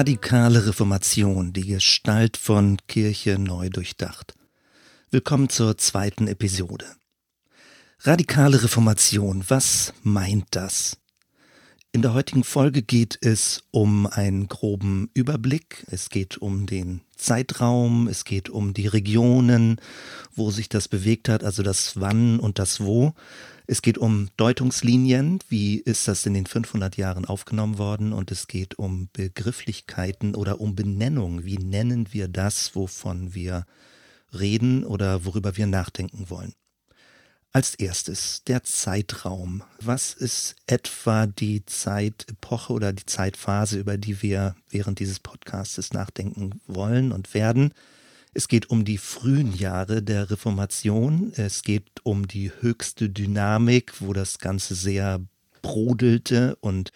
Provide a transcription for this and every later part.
Radikale Reformation, die Gestalt von Kirche neu durchdacht. Willkommen zur zweiten Episode. Radikale Reformation, was meint das? In der heutigen Folge geht es um einen groben Überblick, es geht um den Zeitraum, es geht um die Regionen, wo sich das bewegt hat, also das Wann und das Wo. Es geht um Deutungslinien, wie ist das in den 500 Jahren aufgenommen worden und es geht um Begrifflichkeiten oder um Benennung, wie nennen wir das, wovon wir reden oder worüber wir nachdenken wollen. Als erstes der Zeitraum. Was ist etwa die Zeitepoche oder die Zeitphase, über die wir während dieses Podcasts nachdenken wollen und werden? Es geht um die frühen Jahre der Reformation. Es geht um die höchste Dynamik, wo das Ganze sehr brodelte und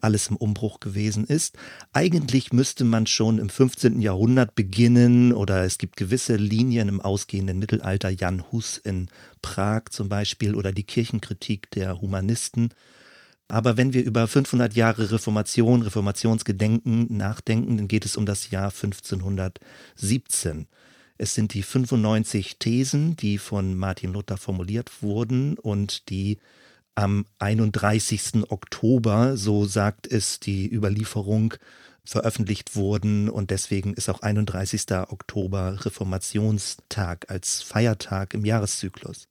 alles im Umbruch gewesen ist. Eigentlich müsste man schon im 15. Jahrhundert beginnen oder es gibt gewisse Linien im ausgehenden Mittelalter, Jan Hus in Prag zum Beispiel oder die Kirchenkritik der Humanisten. Aber wenn wir über 500 Jahre Reformation, Reformationsgedenken nachdenken, dann geht es um das Jahr 1517. Es sind die 95 Thesen, die von Martin Luther formuliert wurden und die am 31. Oktober, so sagt es die Überlieferung, veröffentlicht wurden und deswegen ist auch 31. Oktober Reformationstag als Feiertag im Jahreszyklus.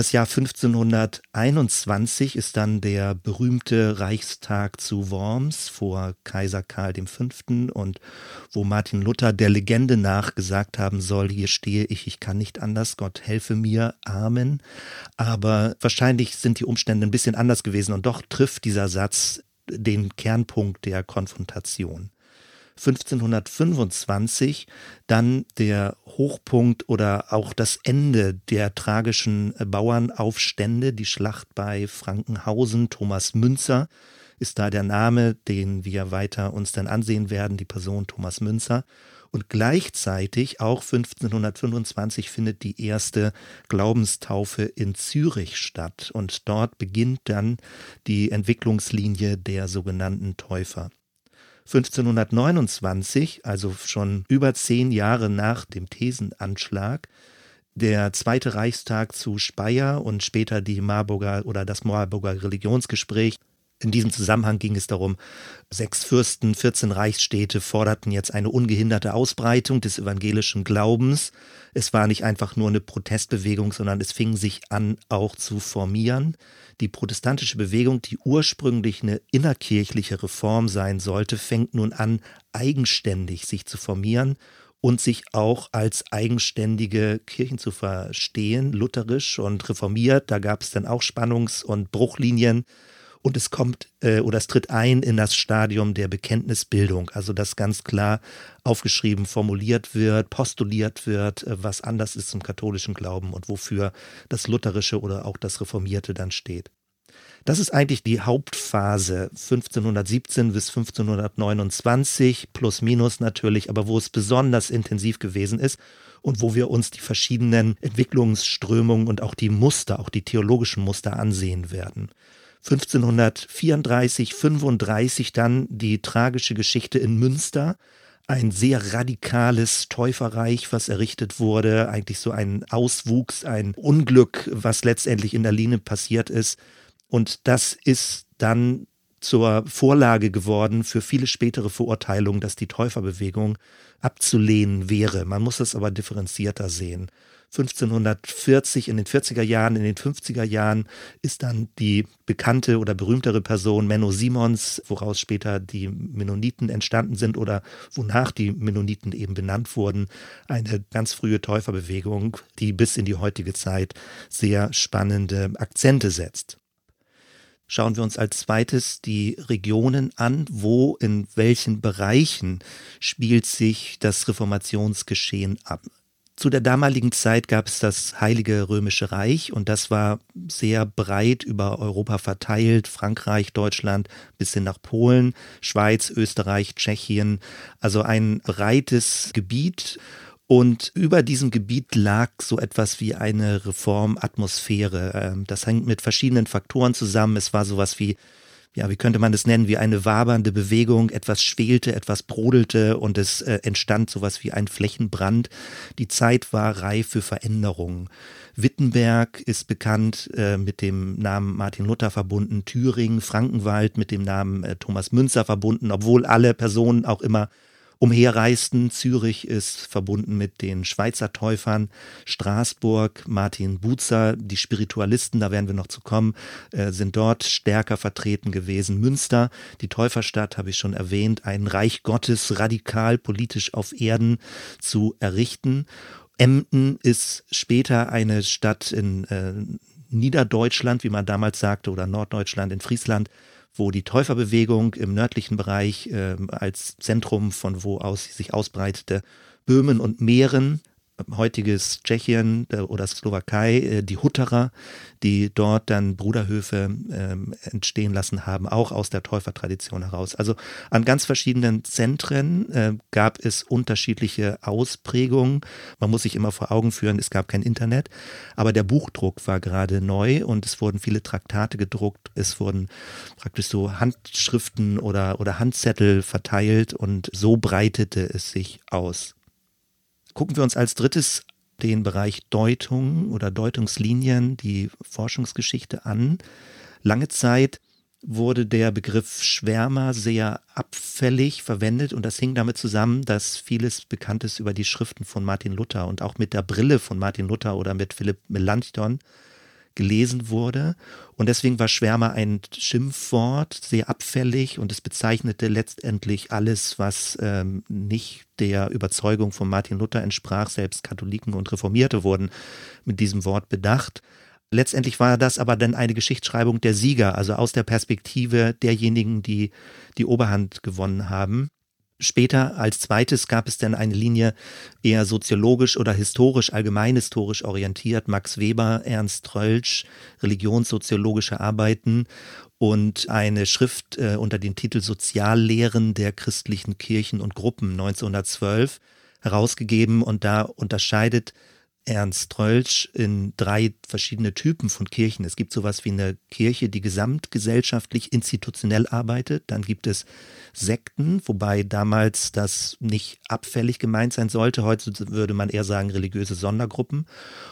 Das Jahr 1521 ist dann der berühmte Reichstag zu Worms vor Kaiser Karl V. und wo Martin Luther der Legende nach gesagt haben soll, hier stehe ich, ich kann nicht anders, Gott helfe mir, Amen. Aber wahrscheinlich sind die Umstände ein bisschen anders gewesen und doch trifft dieser Satz den Kernpunkt der Konfrontation. 1525 dann der Hochpunkt oder auch das Ende der tragischen Bauernaufstände, die Schlacht bei Frankenhausen, Thomas Münzer ist da der Name, den wir weiter uns dann ansehen werden, die Person Thomas Münzer. Und gleichzeitig auch 1525 findet die erste Glaubenstaufe in Zürich statt. Und dort beginnt dann die Entwicklungslinie der sogenannten Täufer. 1529, also schon über zehn Jahre nach dem Thesenanschlag, der Zweite Reichstag zu Speyer und später die Marburger oder das Marburger Religionsgespräch in diesem Zusammenhang ging es darum, sechs Fürsten, 14 Reichsstädte forderten jetzt eine ungehinderte Ausbreitung des evangelischen Glaubens. Es war nicht einfach nur eine Protestbewegung, sondern es fing sich an, auch zu formieren. Die protestantische Bewegung, die ursprünglich eine innerkirchliche Reform sein sollte, fängt nun an, eigenständig sich zu formieren und sich auch als eigenständige Kirchen zu verstehen, lutherisch und reformiert. Da gab es dann auch Spannungs- und Bruchlinien und es kommt äh, oder es tritt ein in das Stadium der Bekenntnisbildung, also dass ganz klar aufgeschrieben, formuliert wird, postuliert wird, äh, was anders ist zum katholischen Glauben und wofür das Lutherische oder auch das Reformierte dann steht. Das ist eigentlich die Hauptphase 1517 bis 1529, plus minus natürlich, aber wo es besonders intensiv gewesen ist und wo wir uns die verschiedenen Entwicklungsströmungen und auch die Muster, auch die theologischen Muster ansehen werden. 1534, 35 dann die tragische Geschichte in Münster, ein sehr radikales Täuferreich, was errichtet wurde, eigentlich so ein Auswuchs, ein Unglück, was letztendlich in der Linie passiert ist. Und das ist dann zur Vorlage geworden für viele spätere Verurteilungen, dass die Täuferbewegung abzulehnen wäre. Man muss es aber differenzierter sehen. 1540 in den 40er Jahren, in den 50er Jahren ist dann die bekannte oder berühmtere Person Menno Simons, woraus später die Mennoniten entstanden sind oder wonach die Mennoniten eben benannt wurden, eine ganz frühe Täuferbewegung, die bis in die heutige Zeit sehr spannende Akzente setzt schauen wir uns als zweites die Regionen an, wo in welchen Bereichen spielt sich das Reformationsgeschehen ab. Zu der damaligen Zeit gab es das Heilige Römische Reich und das war sehr breit über Europa verteilt, Frankreich, Deutschland bis hin nach Polen, Schweiz, Österreich, Tschechien, also ein breites Gebiet. Und über diesem Gebiet lag so etwas wie eine Reformatmosphäre. Ähm, das hängt mit verschiedenen Faktoren zusammen. Es war sowas wie ja, wie könnte man das nennen, wie eine wabernde Bewegung, etwas schwelte, etwas brodelte und es äh, entstand sowas wie ein Flächenbrand. Die Zeit war reif für Veränderungen. Wittenberg ist bekannt äh, mit dem Namen Martin Luther verbunden, Thüringen, Frankenwald mit dem Namen äh, Thomas Münzer verbunden, obwohl alle Personen auch immer umherreisten. Zürich ist verbunden mit den Schweizer Täufern, Straßburg, Martin Buzer, die Spiritualisten, da werden wir noch zu kommen, äh, sind dort stärker vertreten gewesen. Münster, die Täuferstadt, habe ich schon erwähnt, ein Reich Gottes radikal politisch auf Erden zu errichten. Emden ist später eine Stadt in äh, Niederdeutschland, wie man damals sagte, oder Norddeutschland in Friesland, wo die Täuferbewegung im nördlichen Bereich äh, als Zentrum, von wo aus sie sich ausbreitete, Böhmen und Mähren heutiges Tschechien äh, oder Slowakei, äh, die Hutterer, die dort dann Bruderhöfe ähm, entstehen lassen haben, auch aus der Täufertradition heraus. Also an ganz verschiedenen Zentren äh, gab es unterschiedliche Ausprägungen. Man muss sich immer vor Augen führen, es gab kein Internet, aber der Buchdruck war gerade neu und es wurden viele Traktate gedruckt, es wurden praktisch so Handschriften oder, oder Handzettel verteilt und so breitete es sich aus. Gucken wir uns als drittes den Bereich Deutung oder Deutungslinien, die Forschungsgeschichte an. Lange Zeit wurde der Begriff Schwärmer sehr abfällig verwendet und das hing damit zusammen, dass vieles Bekanntes über die Schriften von Martin Luther und auch mit der Brille von Martin Luther oder mit Philipp Melanchthon gelesen wurde. Und deswegen war Schwärmer ein Schimpfwort, sehr abfällig und es bezeichnete letztendlich alles, was ähm, nicht der Überzeugung von Martin Luther entsprach. Selbst Katholiken und Reformierte wurden mit diesem Wort bedacht. Letztendlich war das aber dann eine Geschichtsschreibung der Sieger, also aus der Perspektive derjenigen, die die Oberhand gewonnen haben. Später als zweites gab es dann eine Linie eher soziologisch oder historisch, allgemeinhistorisch orientiert. Max Weber, Ernst Trölsch, religionssoziologische Arbeiten und eine Schrift äh, unter dem Titel Soziallehren der christlichen Kirchen und Gruppen 1912 herausgegeben und da unterscheidet Ernst Trölsch in drei verschiedene Typen von Kirchen. Es gibt sowas wie eine Kirche, die gesamtgesellschaftlich institutionell arbeitet. Dann gibt es Sekten, wobei damals das nicht abfällig gemeint sein sollte. Heute würde man eher sagen religiöse Sondergruppen.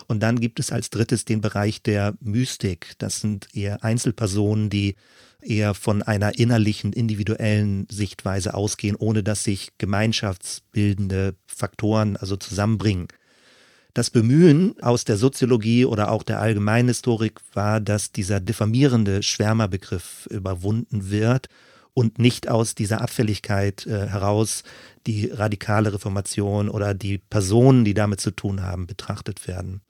Und dann gibt es als drittes den Bereich der Mystik. Das sind eher Einzelpersonen, die eher von einer innerlichen, individuellen Sichtweise ausgehen, ohne dass sich gemeinschaftsbildende Faktoren also zusammenbringen. Das Bemühen aus der Soziologie oder auch der Allgemeinhistorik war, dass dieser diffamierende Schwärmerbegriff überwunden wird und nicht aus dieser Abfälligkeit äh, heraus die radikale Reformation oder die Personen, die damit zu tun haben, betrachtet werden.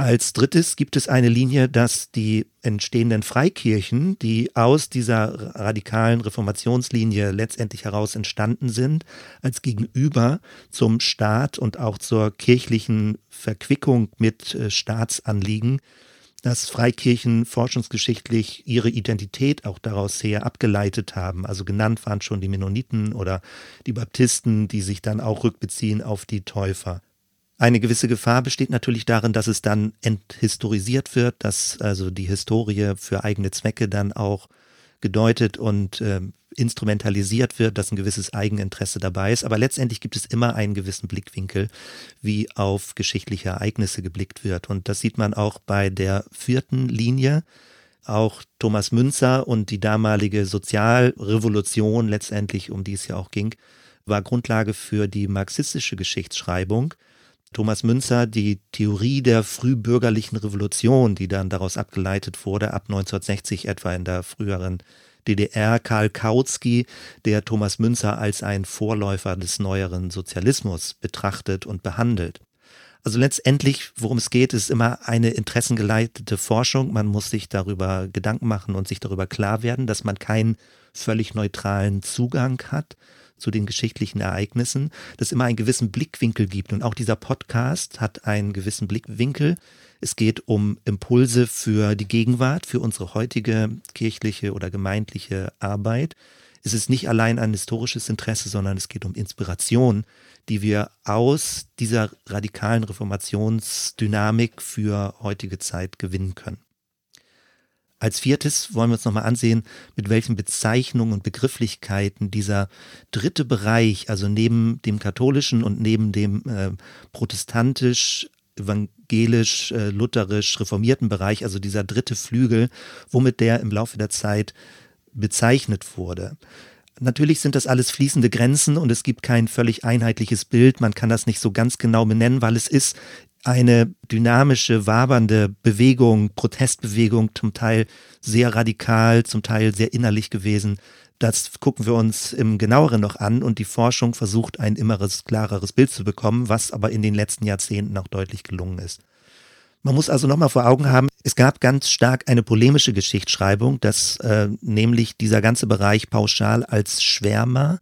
Als drittes gibt es eine Linie, dass die entstehenden Freikirchen, die aus dieser radikalen Reformationslinie letztendlich heraus entstanden sind, als Gegenüber zum Staat und auch zur kirchlichen Verquickung mit äh, Staatsanliegen, dass Freikirchen forschungsgeschichtlich ihre Identität auch daraus her abgeleitet haben. Also genannt waren schon die Mennoniten oder die Baptisten, die sich dann auch rückbeziehen auf die Täufer. Eine gewisse Gefahr besteht natürlich darin, dass es dann enthistorisiert wird, dass also die Historie für eigene Zwecke dann auch gedeutet und äh, instrumentalisiert wird, dass ein gewisses Eigeninteresse dabei ist. Aber letztendlich gibt es immer einen gewissen Blickwinkel, wie auf geschichtliche Ereignisse geblickt wird. Und das sieht man auch bei der vierten Linie. Auch Thomas Münzer und die damalige Sozialrevolution, letztendlich um die es ja auch ging, war Grundlage für die marxistische Geschichtsschreibung. Thomas Münzer die Theorie der frühbürgerlichen Revolution, die dann daraus abgeleitet wurde, ab 1960 etwa in der früheren DDR, Karl Kautsky, der Thomas Münzer als ein Vorläufer des neueren Sozialismus betrachtet und behandelt. Also letztendlich, worum es geht, ist immer eine interessengeleitete Forschung. Man muss sich darüber Gedanken machen und sich darüber klar werden, dass man keinen völlig neutralen Zugang hat zu den geschichtlichen Ereignissen, dass immer einen gewissen Blickwinkel gibt. Und auch dieser Podcast hat einen gewissen Blickwinkel. Es geht um Impulse für die Gegenwart, für unsere heutige kirchliche oder gemeindliche Arbeit. Es ist nicht allein ein historisches Interesse, sondern es geht um Inspiration, die wir aus dieser radikalen Reformationsdynamik für heutige Zeit gewinnen können. Als viertes wollen wir uns nochmal ansehen, mit welchen Bezeichnungen und Begrifflichkeiten dieser dritte Bereich, also neben dem katholischen und neben dem äh, protestantisch, evangelisch, äh, lutherisch, reformierten Bereich, also dieser dritte Flügel, womit der im Laufe der Zeit bezeichnet wurde. Natürlich sind das alles fließende Grenzen und es gibt kein völlig einheitliches Bild. Man kann das nicht so ganz genau benennen, weil es ist eine dynamische, wabernde Bewegung, Protestbewegung, zum Teil sehr radikal, zum Teil sehr innerlich gewesen. Das gucken wir uns im genaueren noch an und die Forschung versucht ein immeres, klareres Bild zu bekommen, was aber in den letzten Jahrzehnten auch deutlich gelungen ist. Man muss also nochmal vor Augen haben, es gab ganz stark eine polemische Geschichtsschreibung, dass äh, nämlich dieser ganze Bereich pauschal als Schwärmer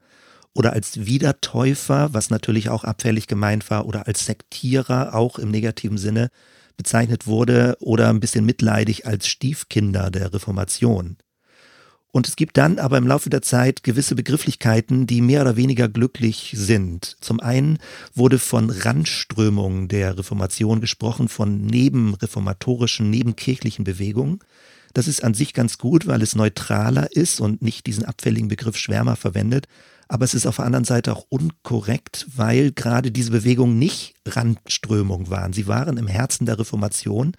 oder als Wiedertäufer, was natürlich auch abfällig gemeint war, oder als Sektierer, auch im negativen Sinne, bezeichnet wurde oder ein bisschen mitleidig als Stiefkinder der Reformation. Und es gibt dann aber im Laufe der Zeit gewisse Begrifflichkeiten, die mehr oder weniger glücklich sind. Zum einen wurde von Randströmungen der Reformation gesprochen, von nebenreformatorischen, nebenkirchlichen Bewegungen. Das ist an sich ganz gut, weil es neutraler ist und nicht diesen abfälligen Begriff Schwärmer verwendet. Aber es ist auf der anderen Seite auch unkorrekt, weil gerade diese Bewegungen nicht Randströmung waren. Sie waren im Herzen der Reformation.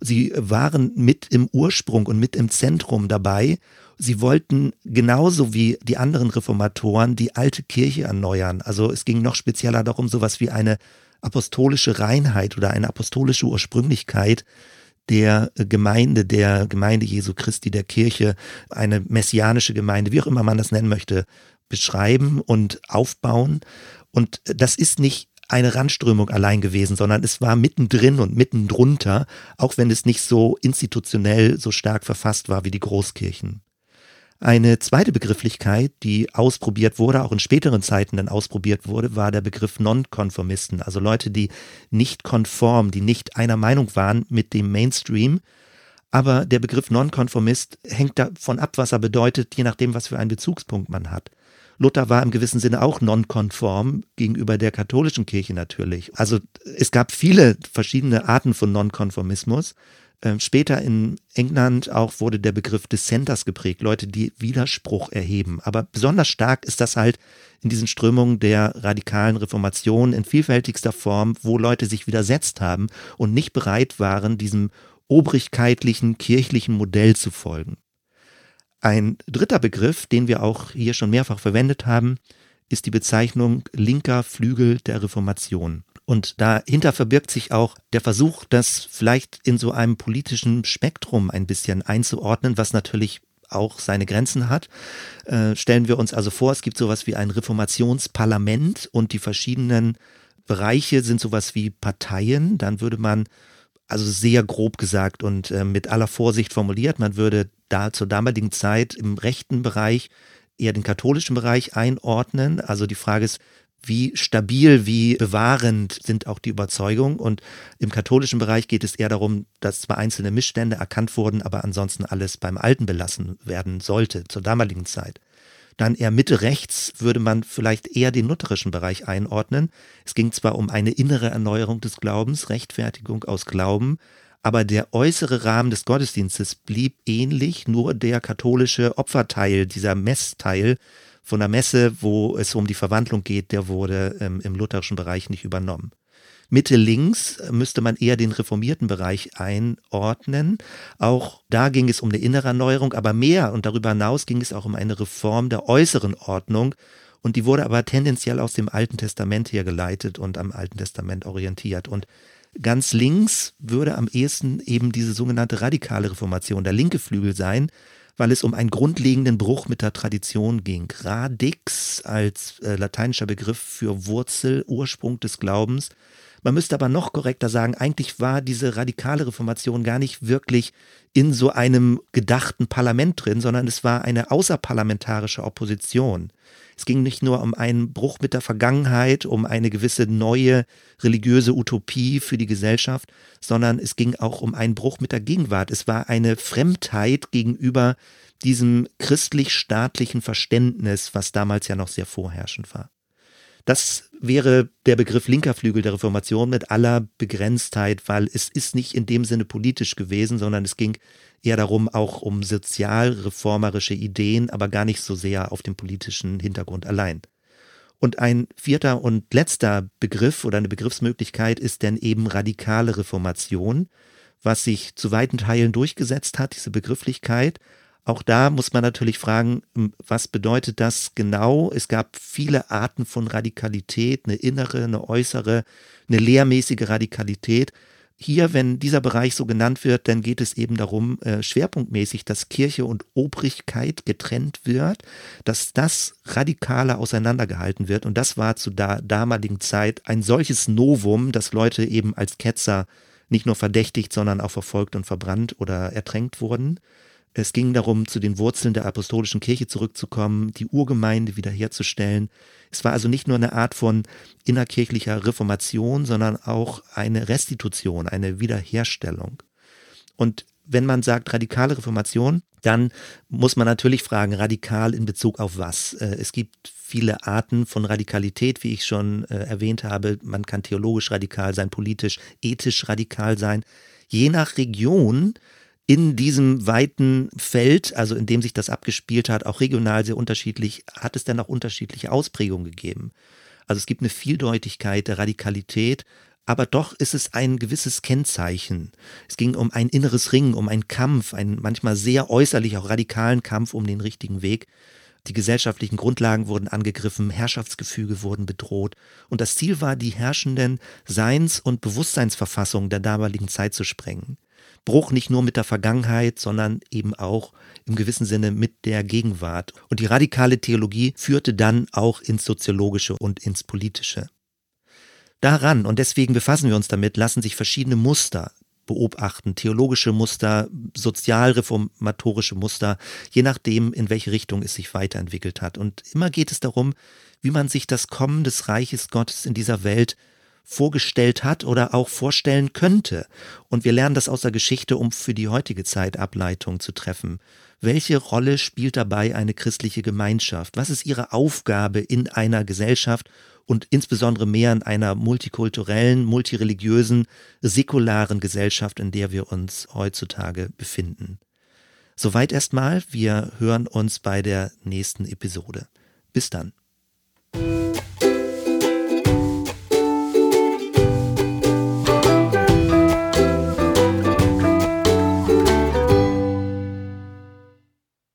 Sie waren mit im Ursprung und mit im Zentrum dabei Sie wollten genauso wie die anderen Reformatoren die alte Kirche erneuern. Also es ging noch spezieller darum, sowas wie eine apostolische Reinheit oder eine apostolische Ursprünglichkeit der Gemeinde, der Gemeinde Jesu Christi, der Kirche, eine messianische Gemeinde, wie auch immer man das nennen möchte, beschreiben und aufbauen. Und das ist nicht eine Randströmung allein gewesen, sondern es war mittendrin und mitten drunter, auch wenn es nicht so institutionell so stark verfasst war wie die Großkirchen. Eine zweite Begrifflichkeit, die ausprobiert wurde, auch in späteren Zeiten dann ausprobiert wurde, war der Begriff Nonkonformisten, also Leute, die nicht konform, die nicht einer Meinung waren mit dem Mainstream. Aber der Begriff Nonkonformist hängt davon ab, was er bedeutet, je nachdem, was für einen Bezugspunkt man hat. Luther war im gewissen Sinne auch nonkonform gegenüber der katholischen Kirche natürlich. Also es gab viele verschiedene Arten von Nonkonformismus. Ähm, später in England auch wurde der Begriff Dissenters geprägt, Leute, die Widerspruch erheben. Aber besonders stark ist das halt in diesen Strömungen der radikalen Reformation in vielfältigster Form, wo Leute sich widersetzt haben und nicht bereit waren, diesem obrigkeitlichen, kirchlichen Modell zu folgen. Ein dritter Begriff, den wir auch hier schon mehrfach verwendet haben, ist die Bezeichnung linker Flügel der Reformation. Und dahinter verbirgt sich auch der Versuch, das vielleicht in so einem politischen Spektrum ein bisschen einzuordnen, was natürlich auch seine Grenzen hat. Äh, stellen wir uns also vor, es gibt sowas wie ein Reformationsparlament und die verschiedenen Bereiche sind sowas wie Parteien. Dann würde man, also sehr grob gesagt und äh, mit aller Vorsicht formuliert, man würde da zur damaligen Zeit im rechten Bereich eher den katholischen Bereich einordnen. Also die Frage ist, wie stabil, wie bewahrend sind auch die Überzeugungen. Und im katholischen Bereich geht es eher darum, dass zwar einzelne Missstände erkannt wurden, aber ansonsten alles beim Alten belassen werden sollte zur damaligen Zeit. Dann eher Mitte rechts würde man vielleicht eher den lutherischen Bereich einordnen. Es ging zwar um eine innere Erneuerung des Glaubens, Rechtfertigung aus Glauben, aber der äußere Rahmen des Gottesdienstes blieb ähnlich, nur der katholische Opferteil, dieser Messteil, von der Messe, wo es um die Verwandlung geht, der wurde ähm, im lutherischen Bereich nicht übernommen. Mitte links müsste man eher den reformierten Bereich einordnen. Auch da ging es um eine innere Erneuerung, aber mehr und darüber hinaus ging es auch um eine Reform der äußeren Ordnung. Und die wurde aber tendenziell aus dem Alten Testament hergeleitet und am Alten Testament orientiert. Und ganz links würde am ehesten eben diese sogenannte radikale Reformation, der linke Flügel sein, weil es um einen grundlegenden Bruch mit der Tradition ging. Radix als äh, lateinischer Begriff für Wurzel, Ursprung des Glaubens. Man müsste aber noch korrekter sagen, eigentlich war diese radikale Reformation gar nicht wirklich in so einem gedachten Parlament drin, sondern es war eine außerparlamentarische Opposition. Es ging nicht nur um einen Bruch mit der Vergangenheit, um eine gewisse neue religiöse Utopie für die Gesellschaft, sondern es ging auch um einen Bruch mit der Gegenwart. Es war eine Fremdheit gegenüber diesem christlich-staatlichen Verständnis, was damals ja noch sehr vorherrschend war. Das wäre der Begriff linker Flügel der Reformation mit aller Begrenztheit, weil es ist nicht in dem Sinne politisch gewesen, sondern es ging eher darum, auch um sozialreformerische Ideen, aber gar nicht so sehr auf dem politischen Hintergrund allein. Und ein vierter und letzter Begriff oder eine Begriffsmöglichkeit ist dann eben radikale Reformation, was sich zu weiten Teilen durchgesetzt hat, diese Begrifflichkeit, auch da muss man natürlich fragen, was bedeutet das genau? Es gab viele Arten von Radikalität, eine innere, eine äußere, eine lehrmäßige Radikalität. Hier, wenn dieser Bereich so genannt wird, dann geht es eben darum, äh, schwerpunktmäßig, dass Kirche und Obrigkeit getrennt wird, dass das radikaler auseinandergehalten wird. Und das war zu der damaligen Zeit ein solches Novum, dass Leute eben als Ketzer nicht nur verdächtigt, sondern auch verfolgt und verbrannt oder ertränkt wurden. Es ging darum, zu den Wurzeln der apostolischen Kirche zurückzukommen, die Urgemeinde wiederherzustellen. Es war also nicht nur eine Art von innerkirchlicher Reformation, sondern auch eine Restitution, eine Wiederherstellung. Und wenn man sagt radikale Reformation, dann muss man natürlich fragen, radikal in Bezug auf was? Äh, es gibt viele Arten von Radikalität, wie ich schon äh, erwähnt habe. Man kann theologisch radikal sein, politisch, ethisch radikal sein. Je nach Region in diesem weiten Feld, also in dem sich das abgespielt hat, auch regional sehr unterschiedlich, hat es dann auch unterschiedliche Ausprägungen gegeben. Also es gibt eine Vieldeutigkeit der Radikalität, aber doch ist es ein gewisses Kennzeichen. Es ging um ein inneres Ringen, um einen Kampf, einen manchmal sehr äußerlich auch radikalen Kampf um den richtigen Weg. Die gesellschaftlichen Grundlagen wurden angegriffen, Herrschaftsgefüge wurden bedroht und das Ziel war, die herrschenden Seins- und Bewusstseinsverfassungen der damaligen Zeit zu sprengen. Bruch nicht nur mit der Vergangenheit, sondern eben auch im gewissen Sinne mit der Gegenwart. Und die radikale Theologie führte dann auch ins Soziologische und ins Politische. Daran, und deswegen befassen wir uns damit, lassen sich verschiedene Muster beobachten, theologische Muster, sozialreformatorische Muster, je nachdem, in welche Richtung es sich weiterentwickelt hat. Und immer geht es darum, wie man sich das Kommen des Reiches Gottes in dieser Welt vorgestellt hat oder auch vorstellen könnte. Und wir lernen das aus der Geschichte, um für die heutige Zeit Ableitungen zu treffen. Welche Rolle spielt dabei eine christliche Gemeinschaft? Was ist ihre Aufgabe in einer Gesellschaft und insbesondere mehr in einer multikulturellen, multireligiösen, säkularen Gesellschaft, in der wir uns heutzutage befinden? Soweit erstmal. Wir hören uns bei der nächsten Episode. Bis dann.